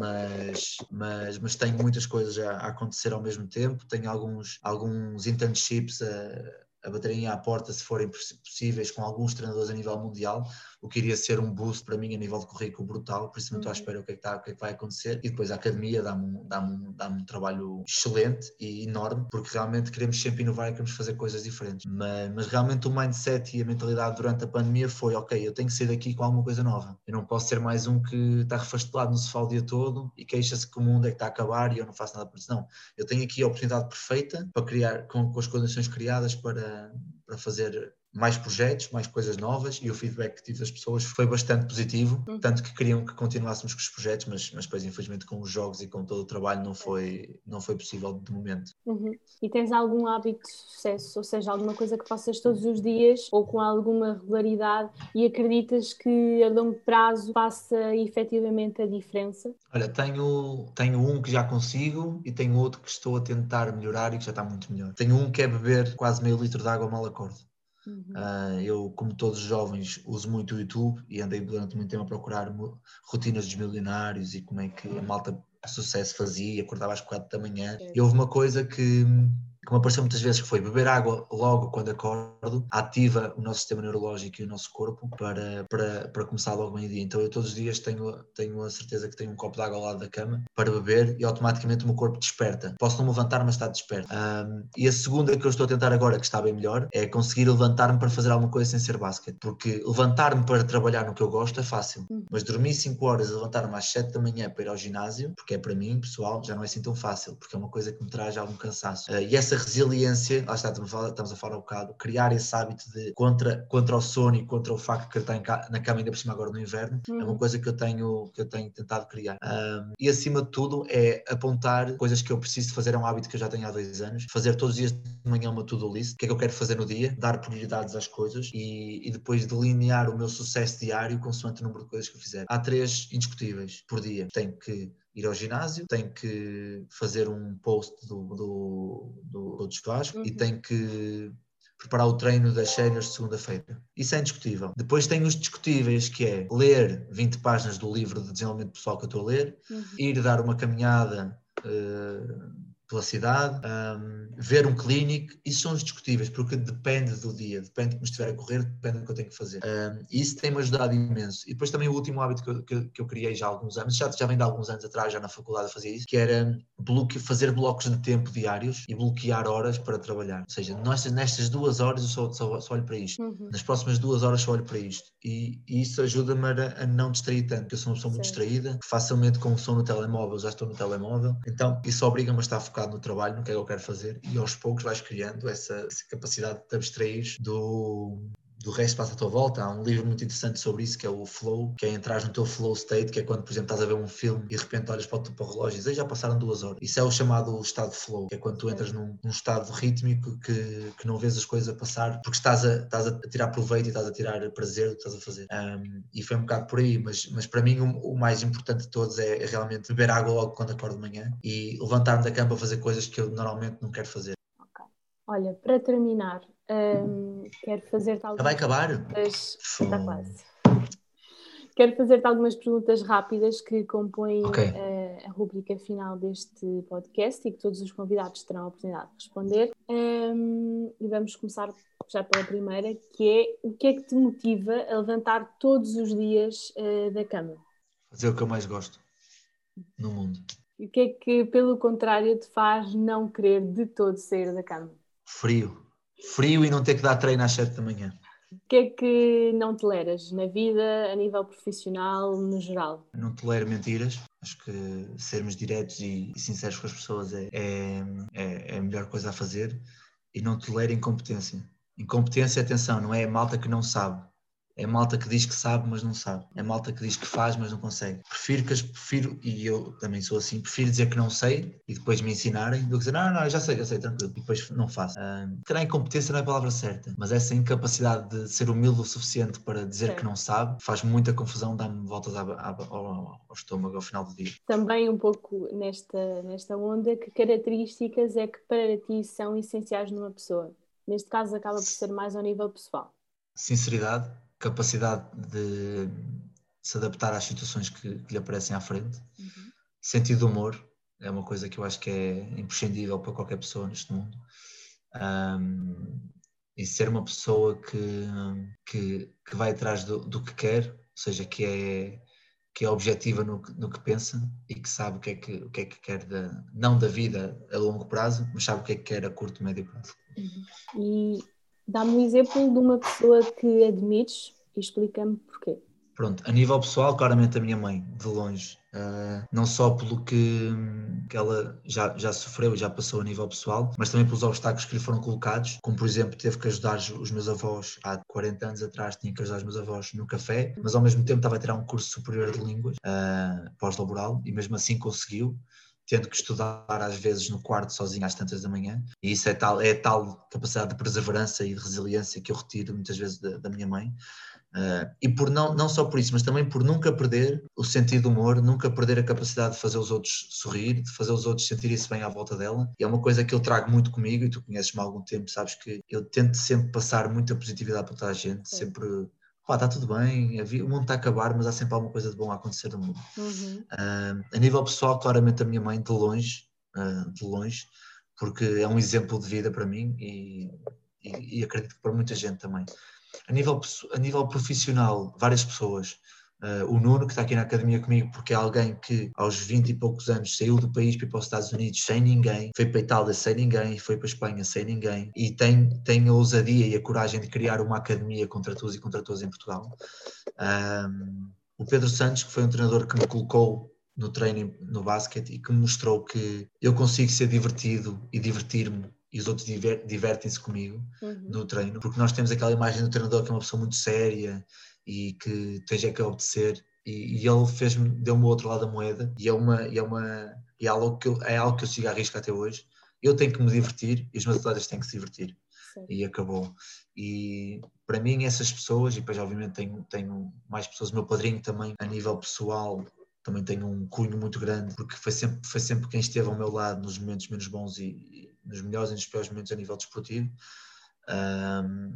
mas, mas, mas tenho muitas coisas a, a acontecer ao mesmo tempo. Tenho alguns, alguns internships a, a baterem à porta se forem possíveis com alguns treinadores a nível mundial o que iria ser um boost para mim a nível de currículo brutal, por isso não estou à uhum. espera o que é que, está, o que, é que vai acontecer. E depois a academia dá-me dá dá um trabalho excelente e enorme, porque realmente queremos sempre inovar e queremos fazer coisas diferentes. Mas, mas realmente o mindset e a mentalidade durante a pandemia foi: ok, eu tenho que sair daqui com alguma coisa nova. Eu não posso ser mais um que está refastelado no sofá o dia todo e queixa-se que o mundo é que está a acabar e eu não faço nada por isso. Não, eu tenho aqui a oportunidade perfeita para criar, com, com as condições criadas para, para fazer mais projetos, mais coisas novas e o feedback que tive das pessoas foi bastante positivo, uhum. tanto que queriam que continuássemos com os projetos, mas, mas depois infelizmente com os jogos e com todo o trabalho não foi, não foi possível de momento. Uhum. E tens algum hábito de sucesso, ou seja, alguma coisa que faças todos os dias ou com alguma regularidade e acreditas que a longo prazo faça efetivamente a diferença? Olha, tenho, tenho um que já consigo e tenho outro que estou a tentar melhorar e que já está muito melhor. Tenho um que é beber quase meio litro de água mal acordo. Uhum. Uh, eu, como todos os jovens, uso muito o YouTube e andei durante muito tempo a procurar rotinas dos milionários e como é que a malta a sucesso fazia, acordava às quatro da manhã. E houve uma coisa que me apareceu muitas vezes, que foi beber água logo quando acordo, ativa o nosso sistema neurológico e o nosso corpo para, para, para começar logo meio-dia. Então eu todos os dias tenho, tenho a certeza que tenho um copo de água ao lado da cama para beber e automaticamente o meu corpo desperta. Posso não me levantar, mas está desperto. Um, e a segunda que eu estou a tentar agora, que está bem melhor, é conseguir levantar-me para fazer alguma coisa sem ser basquete. Porque levantar-me para trabalhar no que eu gosto é fácil, uhum. mas dormir 5 horas e levantar-me às 7 da manhã para ir ao ginásio, porque é para mim, pessoal, já não é assim tão fácil, porque é uma coisa que me traz algum cansaço. Uh, e essa essa resiliência, lá está, estamos a falar, estamos a falar um bocado, criar esse hábito de contra, contra o sono e contra o facto que ele está na cama ainda por cima agora no inverno, é uma uhum. coisa que eu tenho, que eu tenho tentado criar. Um, e acima de tudo é apontar coisas que eu preciso fazer, é um hábito que eu já tenho há dois anos, fazer todos os dias de manhã uma to-do list, o que é que eu quero fazer no dia, dar prioridades às coisas e, e depois delinear o meu sucesso diário consoante o número de coisas que eu fizer. Há três indiscutíveis por dia. Tenho que ir ao ginásio, tem que fazer um post do, do, do, do uhum. e tem que preparar o treino das séniores de segunda-feira. Isso é indiscutível. Depois tem os discutíveis, que é ler 20 páginas do livro de desenvolvimento pessoal que eu estou a ler, uhum. ir dar uma caminhada uh, pela cidade, um, ver um clínico, isso são discutíveis, porque depende do dia, depende de como estiver a correr, depende do que eu tenho que fazer. Um, isso tem-me ajudado imenso. E depois também o último hábito que eu, que, que eu criei já há alguns anos, já, já vem de alguns anos atrás, já na faculdade a fazer isso, que era bloque, fazer blocos de tempo diários e bloquear horas para trabalhar. Ou seja, nestas, nestas duas horas eu só, só, só olho para isto. Uhum. Nas próximas duas horas só olho para isto. E, e isso ajuda-me a, a, não distrair tanto, porque eu sou uma pessoa muito distraída, facilmente com o som no telemóvel, já estou no telemóvel, então isso obriga-me a estar focado no trabalho, no que é que eu quero fazer, e aos poucos vais criando essa, essa capacidade de te abstrair do, do resto passa à tua volta. Há um livro muito interessante sobre isso que é o flow, que é entrar no teu flow state, que é quando, por exemplo, estás a ver um filme e de repente olhas para o, para o relógio e dizes, já passaram duas horas. Isso é o chamado estado flow, que é quando tu entras num, num estado rítmico que, que não vês as coisas a passar porque estás a, estás a tirar proveito e estás a tirar prazer do que estás a fazer. Um, e foi um bocado por aí, mas, mas para mim o, o mais importante de todos é, é, realmente beber água logo quando acordo de manhã e levantar-me da cama a fazer coisas que eu normalmente não quero fazer. Olha, para terminar, um, quero fazer-te algumas Vai acabar? perguntas. Está quase. Quero fazer-te algumas perguntas rápidas que compõem okay. a, a rubrica final deste podcast e que todos os convidados terão a oportunidade de responder. Um, e vamos começar já pela primeira, que é o que é que te motiva a levantar todos os dias uh, da cama? Fazer o que eu mais gosto no mundo. E o que é que, pelo contrário, te faz não querer de todo sair da cama? Frio. Frio e não ter que dar treino às 7 da manhã. O que é que não toleras na vida, a nível profissional, no geral? Não tolero mentiras. Acho que sermos diretos e, sinceros com as pessoas é, é, é, é a melhor coisa a fazer. E não tolero incompetência. Incompetência, atenção, não é a malta que não sabe. É malta que diz que sabe, mas não sabe. É malta que diz que faz, mas não consegue. Prefiro que as prefiro, e eu também sou assim, prefiro dizer que não sei e depois me ensinarem do que dizer, não, não, já sei, já sei, tranquilo, e depois não faço. Uh, terá incompetência não é a palavra certa, mas essa incapacidade de ser humilde o suficiente para dizer Sim. que não sabe faz muita confusão, dá-me voltas ao, ao, ao, estômago ao final do dia. Também um pouco nesta, nesta onda, que características é que para ti são essenciais numa pessoa? Neste caso acaba por ser mais ao nível pessoal. Sinceridade capacidade de se adaptar às situações que, que lhe aparecem à frente. Uhum. Sentido de humor é uma coisa que eu acho que é imprescindível para qualquer pessoa neste mundo. Um, e ser uma pessoa que, que, que vai atrás do, do, que quer, ou seja, que é, que é objetiva no, no que pensa e que sabe o que é que, o que, é que quer, da, não da vida a longo prazo, mas sabe o que é que quer a curto e médio prazo. Uhum. E dá-me um exemplo de uma pessoa que admires e explica-me porquê. Pronto, a nível pessoal, claramente a minha mãe, de longe. Uh, não só pelo que, que ela já, já sofreu e já passou a nível pessoal, mas também pelos obstáculos que lhe foram colocados, como por exemplo teve que ajudar os meus avós há 40 anos atrás, tinha que ajudar os meus avós no café, mas ao mesmo tempo estava a tirar um curso superior de línguas, uh, pós-laboral, e mesmo assim conseguiu tendo que estudar às vezes no quarto sozinho às tantas da manhã, e isso é tal, é tal capacidade de perseverança e de resiliência que eu retiro muitas vezes da, da minha mãe. Uh, e por não, não só por isso, mas também por nunca perder o sentido do humor, nunca perder a capacidade de fazer os outros sorrir, de fazer os outros sentirem-se bem à volta dela. E é uma coisa que eu trago muito comigo, e tu conheces-me há algum tempo, sabes que eu tento sempre passar muita positividade para toda a gente, sempre pá, está tudo bem, o mundo está a acabar, mas há sempre alguma coisa de bom a acontecer no mundo. Uhum. Uh, a nível pessoal, claramente a minha mãe, de longe, uh, de longe, porque é um exemplo de vida para mim e, e, e acredito que para muita gente também. A nível, a nível profissional, várias pessoas. Uh, o Nuno, que está aqui na academia comigo, porque é alguém que aos 20 e poucos anos saiu do país para ir para os Estados Unidos sem ninguém, foi para a Itália sem ninguém, foi para a Espanha sem ninguém, e tem, tem a ousadia e a coragem de criar uma academia contra todos e contra todos em Portugal. Um, o Pedro Santos, que foi um treinador que me colocou no treino no basquete e que me mostrou que eu consigo ser divertido e divertir-me e os outros diver, divertem-se comigo uhum. no treino, porque nós temos aquela imagem do treinador que é uma pessoa muito séria e que tens é que obedecer e, e ele fez-me, deu-me o outro lado da moeda e é uma, e é uma e é algo que eu, é algo que eu sigo a risco até hoje. Eu tenho que me divertir e os meus atletas têm que se divertir. Sim. E acabou. E para mim, essas pessoas, e depois, obviamente, tenho, tenho mais pessoas, o meu padrinho também, a nível pessoal, também tem um cunho muito grande, porque foi sempre, foi sempre quem esteve ao meu lado nos momentos menos bons e, nos melhores e nos piores momentos a nível desportivo. Um,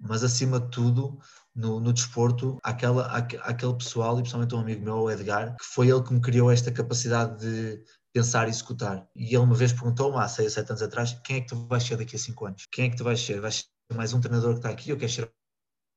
mas acima de tudo, no, no desporto, aquela, aquele pessoal, e principalmente um amigo meu, o Edgar, que foi ele que me criou esta capacidade de pensar e executar. E ele uma vez perguntou-me há 6 ou 7 anos atrás: quem é que tu vais ser daqui a 5 anos? Quem é que tu vais ser? Vais ser mais um treinador que está aqui ou queres ser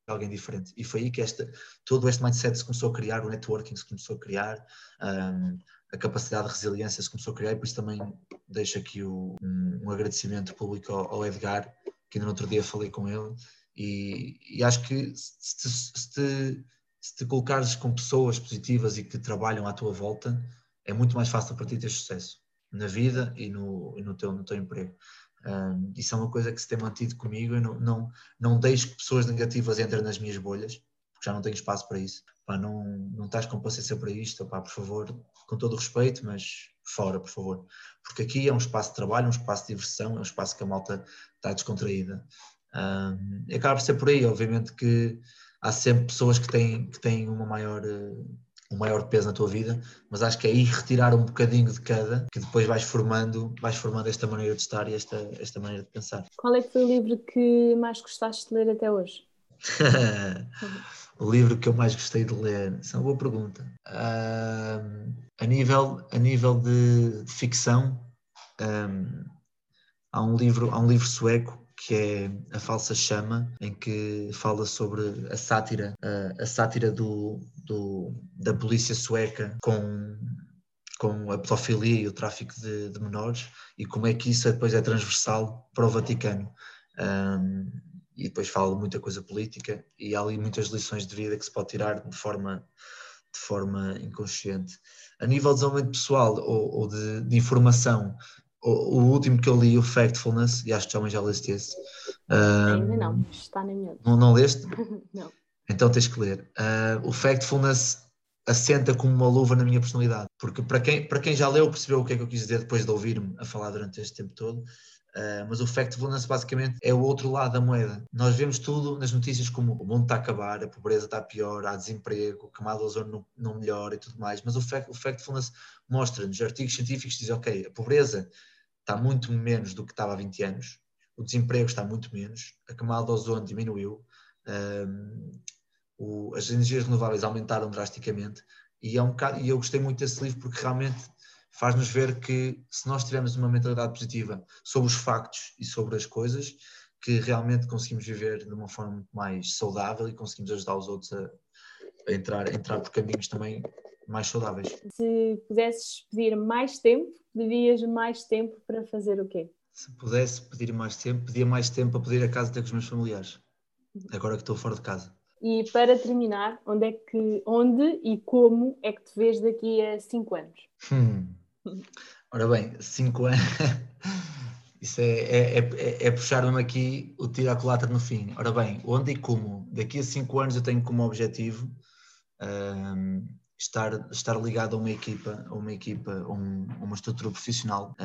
alguém diferente? E foi aí que esta, todo este mindset se começou a criar, o networking se começou a criar. Um, a capacidade de resiliência se começou a criar e por isso também deixo aqui o, um, um, agradecimento público ao, ao, Edgar, que ainda no outro dia falei com ele e, e acho que se te, se, te, se te colocares com pessoas positivas e que trabalham à tua volta, é muito mais fácil para ti ter sucesso na vida e no, e no, teu, no teu emprego. Um, isso é uma coisa que se tem mantido comigo. Eu não, não, não deixo que pessoas negativas entrem nas minhas bolhas, porque já não tenho espaço para isso. Pá, não, não estás com paciência para isto, pá, por favor, com todo o respeito, mas fora, por favor. Porque aqui é um espaço de trabalho, um espaço de diversão, é um espaço que a malta está descontraída. Um, e acaba por ser por aí, obviamente que há sempre pessoas que têm, que têm uma maior, uh, um maior peso na tua vida, mas acho que é aí retirar um bocadinho de cada, que depois vais formando, vais formando esta maneira de estar e esta, esta maneira de pensar. Qual é que foi o livro que mais gostaste de ler até hoje? o livro que eu mais gostei de ler? Isso é uma boa pergunta. Uh, a, nível, a nível de, ficção, um, há, um livro, há um livro sueco que é A Falsa Chama, em que fala sobre a sátira, a, a sátira do, do, da polícia sueca com, com a pedofilia e o tráfico de, de, menores e como é que isso depois é transversal para o Vaticano. Um, e depois fala de muita coisa política e há ali muitas lições de vida que se pode tirar de forma, de forma inconsciente. A nível de desenvolvimento pessoal ou, ou de, de, informação, o, o, último que eu li, o Factfulness, e acho que também já leste esse. Ainda não, está na minha. Não, não leste? não. Então tens que ler. Uh, o Factfulness assenta como uma luva na minha personalidade, porque para quem, para quem já leu percebeu o que é que eu quis dizer depois de ouvir-me a falar durante este tempo todo. Uh, mas o factfulness basicamente é o outro lado da moeda. Nós vemos tudo nas notícias como o mundo está a acabar, a pobreza está pior, há desemprego, a camada de ozono não, não melhora e tudo mais. Mas o, fact, o factfulness mostra-nos artigos científicos dizem, ok, a pobreza está muito menos do que estava há 20 anos, o desemprego está muito menos, a camada de ozono diminuiu, um, o, as energias renováveis aumentaram drasticamente e, é um bocado, e eu gostei muito desse livro porque realmente faz-nos ver que se nós tivermos uma mentalidade positiva sobre os factos e sobre as coisas, que realmente conseguimos viver de uma forma muito mais saudável e conseguimos ajudar os outros a, a entrar, a entrar por caminhos também mais saudáveis. Se pudesses pedir mais tempo, pedias mais tempo para fazer o quê? Se pudesse pedir mais tempo, pedia mais tempo para poder ir a casa ter com os meus familiares. Agora que estou fora de casa. E para terminar, onde é que, onde e como é que te vês daqui a 5 anos? Hum. Ora bem, 5 anos. Isso é, é, é, é puxar-me aqui o tiro à culatra no fim. Ora bem, onde e como? Daqui a 5 anos eu tenho como objetivo um, estar, estar ligado a uma equipa, a uma equipa, um, uma estrutura profissional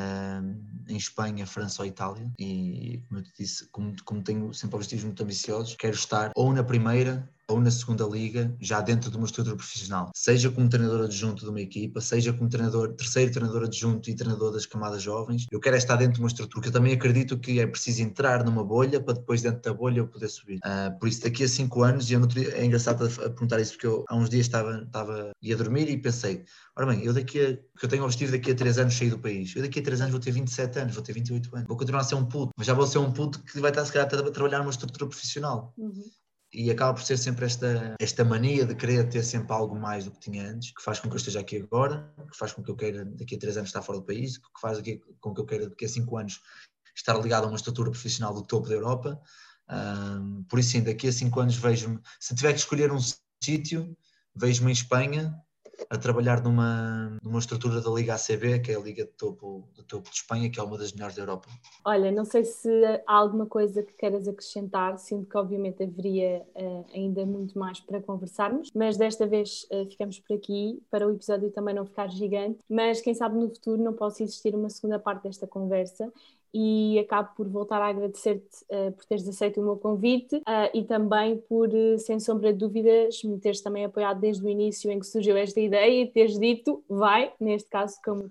em Espanha, França ou Itália. E como eu te disse, como, como tenho sempre objetivos muito ambiciosos, quero estar ou na primeira ou na segunda liga, já dentro de uma estrutura profissional, seja como treinador adjunto de uma equipa, seja como treinador, terceiro treinador adjunto e treinador das camadas jovens. Eu quero é estar dentro de uma estrutura, porque eu também acredito que é preciso entrar numa bolha para depois dentro da bolha eu poder subir. Uh, por isso, daqui a cinco anos, e eu não, é engraçado perguntar isso porque eu há uns dias estava, estava ia dormir e pensei, ora bem, eu daqui a, que eu tenho o objetivo daqui a três anos sair do país, eu daqui a três anos vou ter 27 anos, vou ter 28 anos, vou continuar a ser um puto, mas já vou ser um puto que vai estar se calhar a trabalhar numa estrutura profissional. Uhum e acaba por ser sempre esta, esta mania de querer ter sempre algo mais do que tinha antes, que faz com que eu esteja aqui agora, que faz com que eu queira daqui a três anos estar fora do país, que faz com que eu queira daqui a cinco anos estar ligado a uma estrutura profissional do topo da Europa. Um, por isso, sim, daqui a cinco anos vejo-me, se tiver que escolher um sítio, vejo-me em Espanha, a trabalhar numa, numa estrutura da Liga ACB, que é a Liga de topo, de topo de Espanha, que é uma das melhores da Europa. Olha, não sei se há alguma coisa que queiras acrescentar, sinto que obviamente haveria uh, ainda muito mais para conversarmos, mas desta vez uh, ficamos por aqui, para o episódio também não ficar gigante, mas quem sabe no futuro não possa existir uma segunda parte desta conversa e acabo por voltar a agradecer-te uh, por teres aceito o meu convite uh, e também por, uh, sem sombra de dúvidas, me teres também apoiado desde o início em que surgiu esta ideia e teres dito, vai, neste caso, como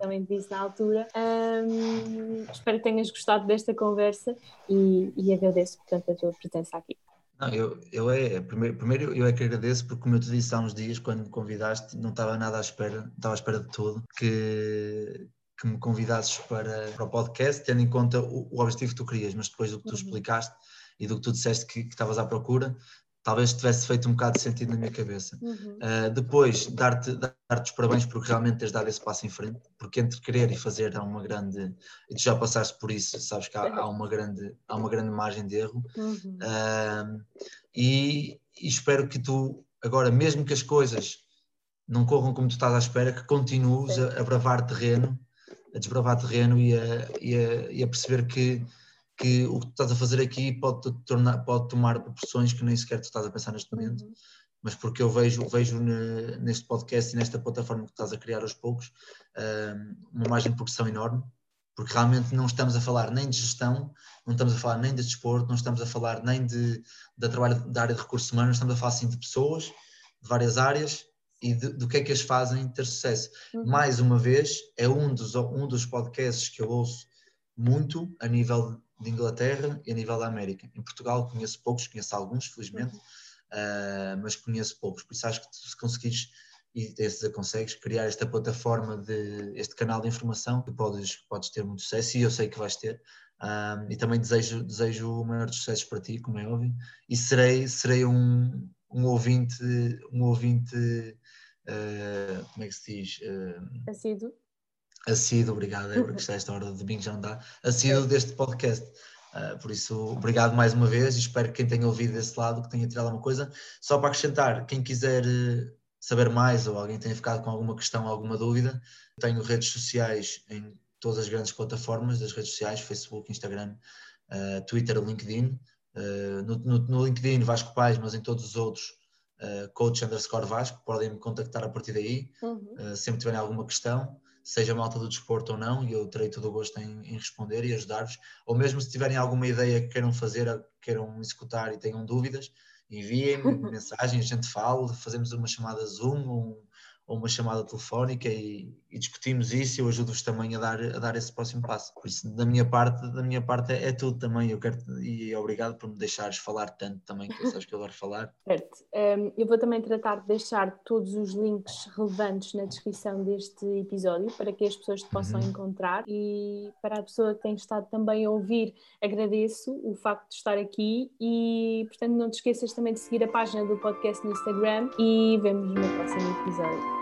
também te disse na altura. Um, espero que tenhas gostado desta conversa e, e agradeço, portanto, a tua presença aqui. Não, eu, eu é, primeiro, primeiro eu é que agradeço porque como eu te disse há uns dias quando me convidaste não estava nada à espera, estava à espera de tudo que, que me convidasses para, para o podcast, tendo em conta o, o, objetivo que tu querias, mas depois do que tu uhum. explicaste e do que tu disseste que, que estavas à procura, talvez tivesse feito um bocado de sentido na minha cabeça. Uhum. Uh, depois, dar-te dar os parabéns porque realmente tens dado esse passo em frente, porque entre querer e fazer há uma grande, e tu já passaste por isso, sabes que há, há uma, grande, há uma grande margem de erro, uhum. uh, e, e espero que tu, agora, mesmo que as coisas não corram como tu estás à espera, que continues a, a bravar terreno a desbravar terreno e a, e a, e a perceber que, que o que tu estás a fazer aqui pode, tornar, pode tomar proporções que nem sequer tu estás a pensar neste momento. Uhum. Mas porque eu vejo, vejo neste podcast e nesta plataforma que estás a criar aos poucos uma margem de progressão enorme, porque realmente não estamos a falar nem de gestão, não estamos a falar nem de desporto, não estamos a falar nem de, de trabalho da área de recursos humanos, estamos a falar sim de pessoas, de várias áreas e de, do que é que as fazem ter sucesso. Uhum. Mais uma vez, é um dos, um dos podcasts que eu ouço muito a nível de Inglaterra e a nível da América. Em Portugal conheço poucos, conheço alguns, felizmente, uhum. uh, mas conheço poucos. Por isso acho que se conseguires e se consegues criar esta plataforma de este canal de informação que podes, podes ter muito sucesso e eu sei que vais ter. Um, e também desejo, desejo o maior sucesso para ti, como é óbvio, e serei, serei um, um ouvinte, um ouvinte uh, como é que se diz? Uh, assíduo. Assíduo, obrigado, é porque está esta hora de domingo já não dá. Assíduo deste podcast. Uh, por isso, obrigado mais uma vez e espero que quem tenha ouvido desse lado que tenha tirado alguma coisa. Só para acrescentar, quem quiser saber mais ou alguém tenha ficado com alguma questão, alguma dúvida, tenho redes sociais em todas as grandes plataformas das redes sociais, Facebook, Instagram, Twitter, LinkedIn. Uh, no, no, no, LinkedIn Vasco Pais, mas em todos os outros, uh, coach underscore Vasco, podem me contactar a partir daí, uhum. sempre tiverem alguma questão, seja malta do desporto ou não, e eu terei todo o gosto em, em responder e ajudar-vos, ou mesmo se tiverem alguma ideia que queiram fazer, queiram executar e tenham dúvidas, enviem-me mensagem, a gente fala, fazemos uma chamada Zoom um, ou uma chamada telefónica e, e discutimos isso e eu ajudo-vos também a dar, a dar esse próximo passo. Por isso, da minha parte, da minha parte é, é tudo também. Eu quero e obrigado por me deixares falar tanto também, que sabes que eu adoro falar. Certo. Um, eu vou também tratar de deixar todos os links relevantes na descrição deste episódio para que as pessoas te possam uhum. encontrar e para a pessoa que tem estado também a ouvir, agradeço o facto de estar aqui e, portanto, não te esqueças também de seguir a página do podcast no Instagram e vemos no próximo episódio.